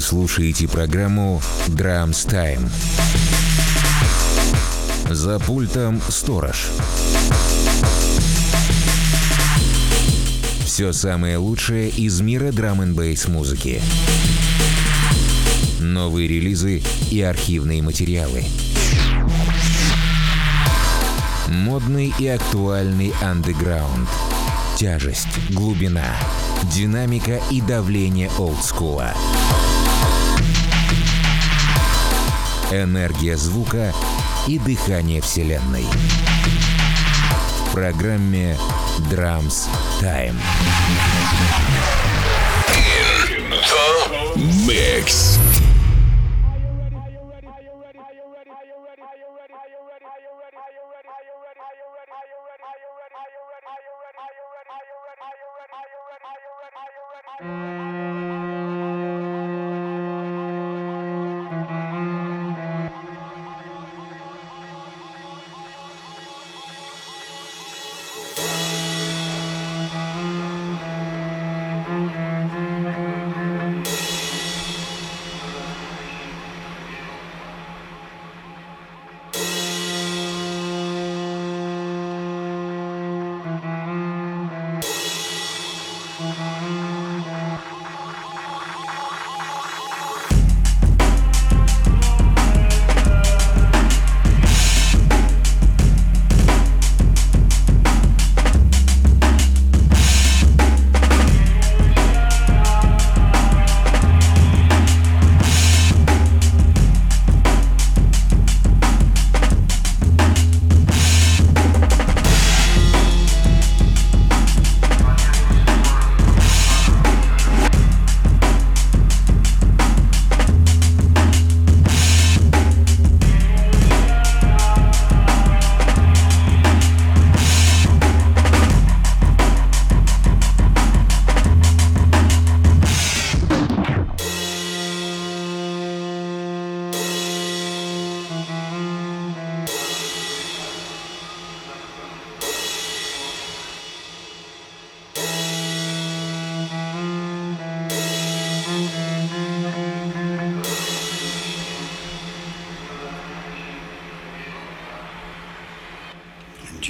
Слушаете программу Drums Time. За пультом сторож. Все самое лучшее из мира драм н музыки. Новые релизы и архивные материалы. Модный и актуальный андеграунд. Тяжесть, глубина, динамика и давление олдскула. Энергия звука и дыхание вселенной. В программе Drums Time. The Mix.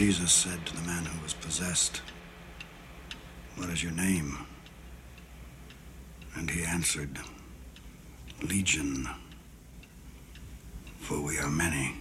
Jesus said to the man who was possessed, What is your name? And he answered, Legion, for we are many.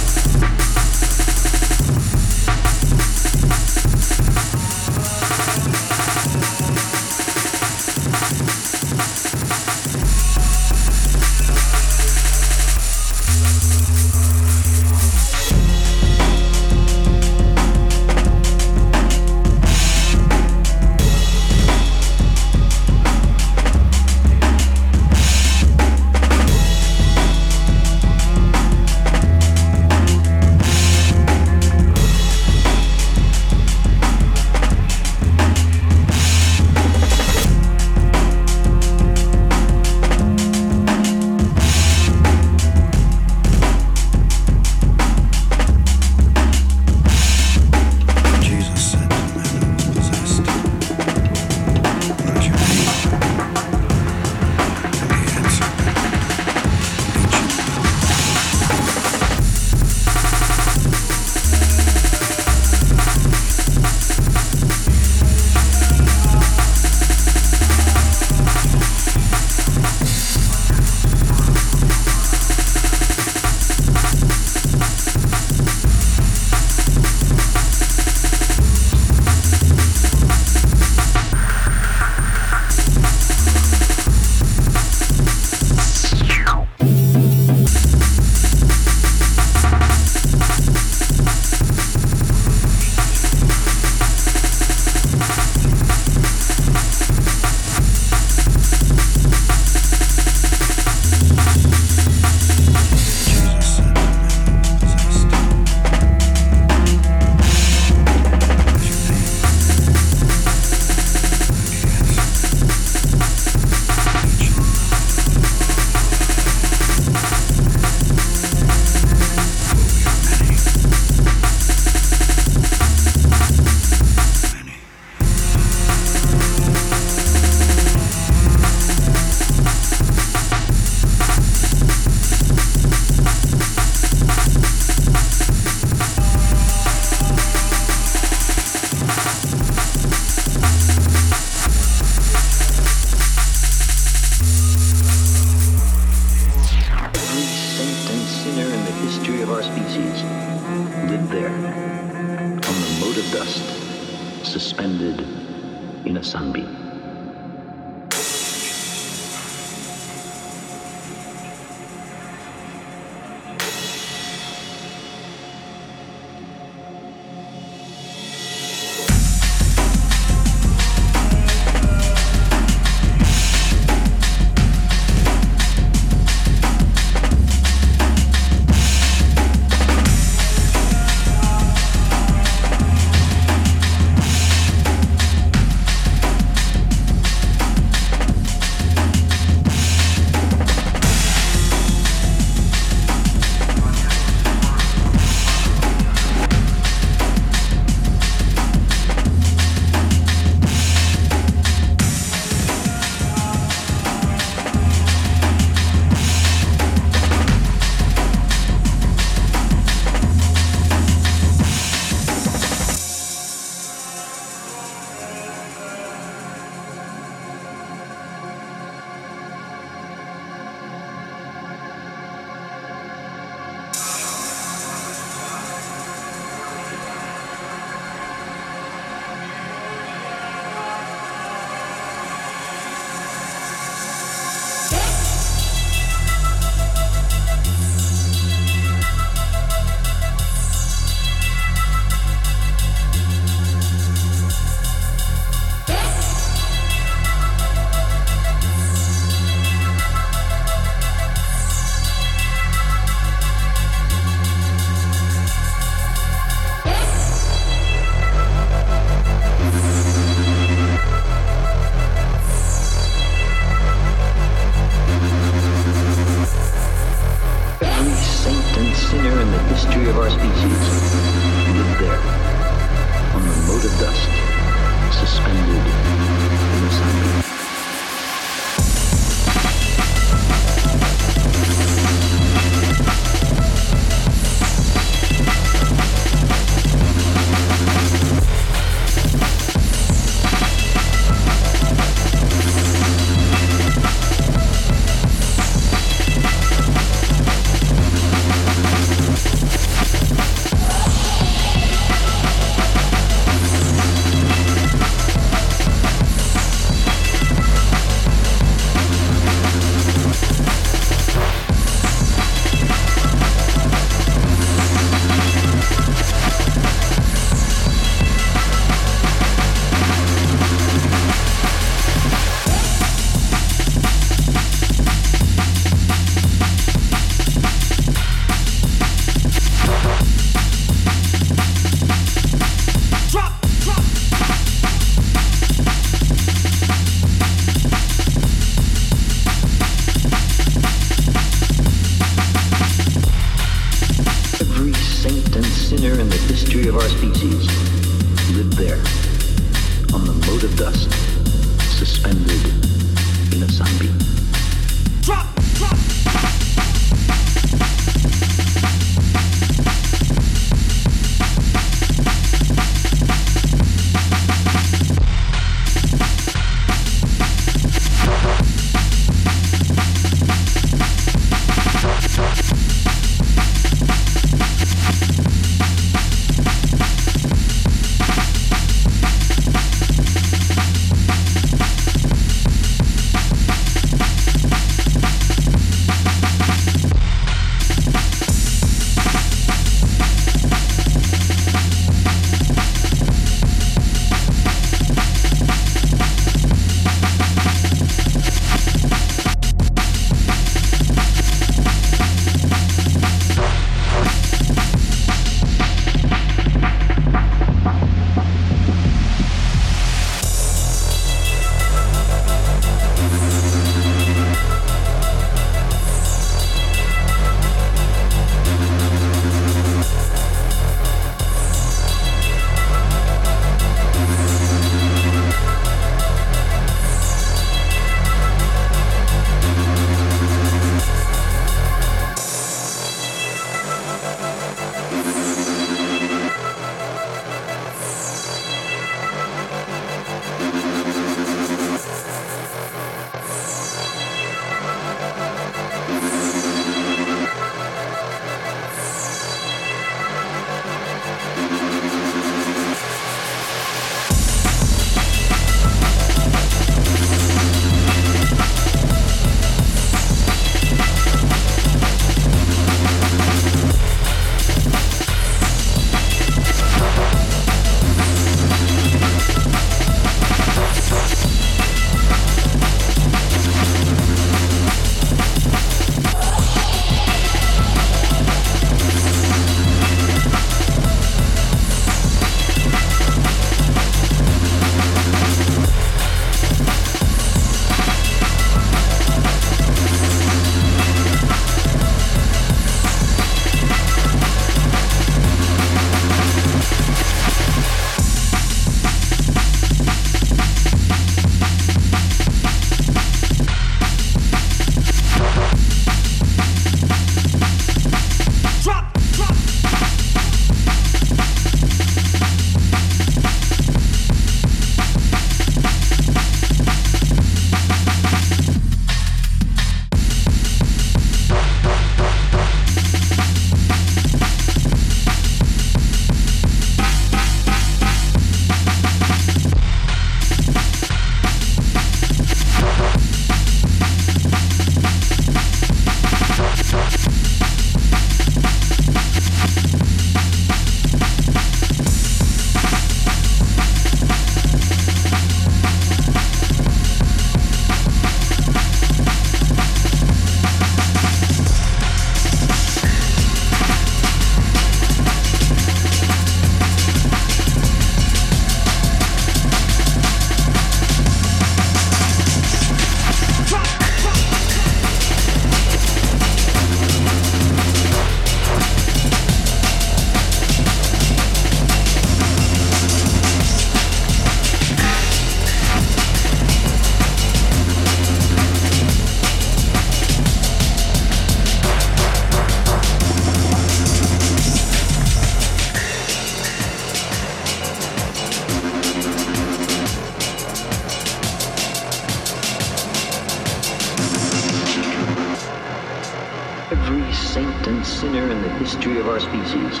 Saint sinner in the history of our species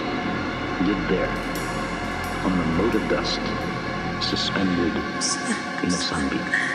lived there, on a mote of dust, suspended in a sunbeam.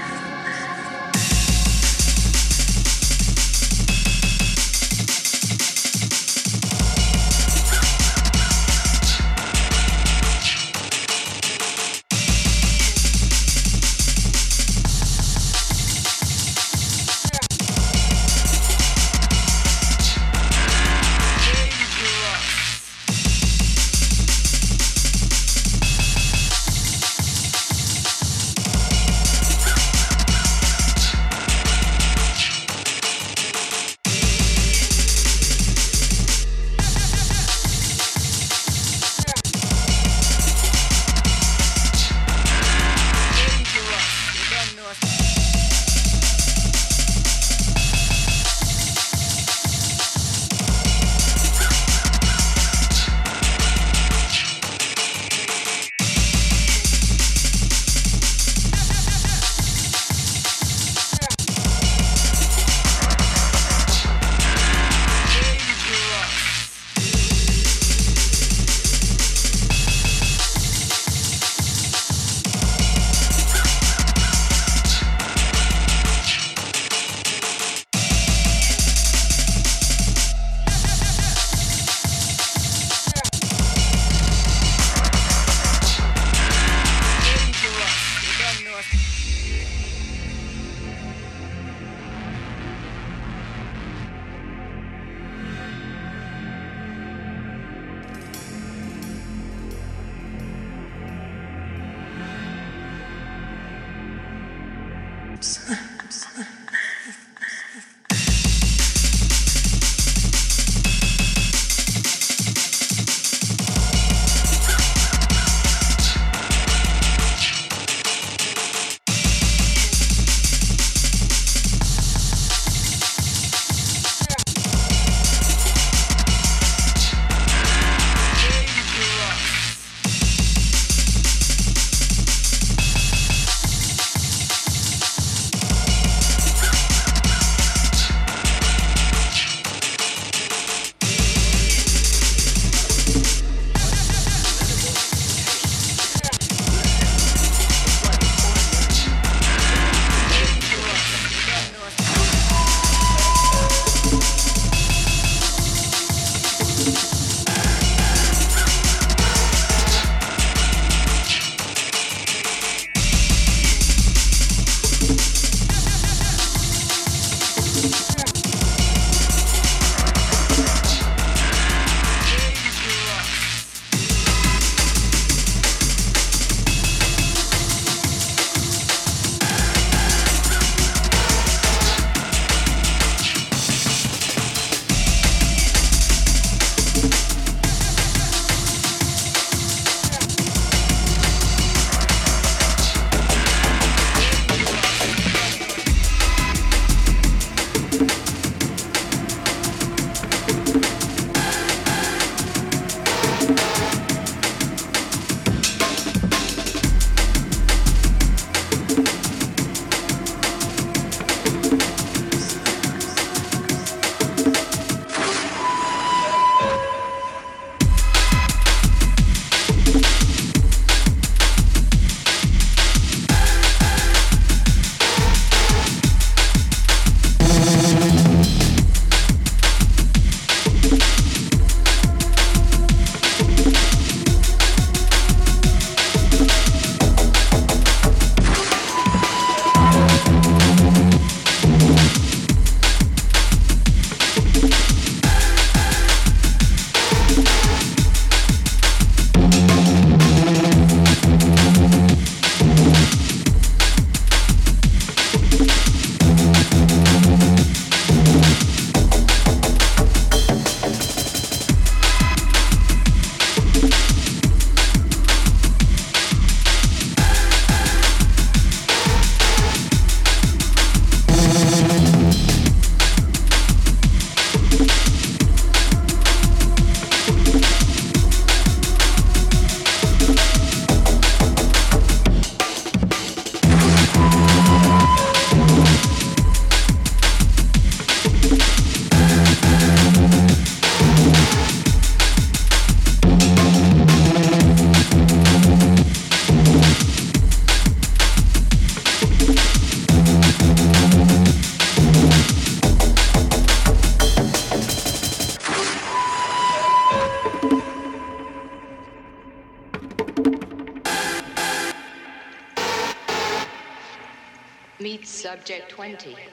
20.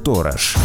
Сторож.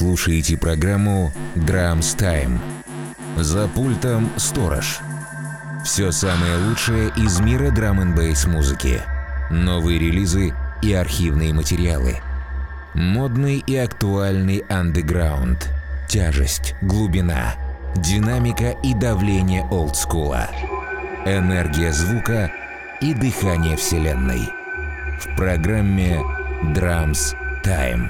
Слушаете программу Drums Time. За пультом Сторож. Все самое лучшее из мира драм н музыки. Новые релизы и архивные материалы. Модный и актуальный андеграунд. Тяжесть, глубина, динамика и давление олдскула. Энергия звука и дыхание вселенной. В программе Drums Time.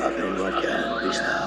Nothing but damn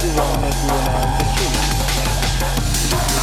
do wrong, make you an the human.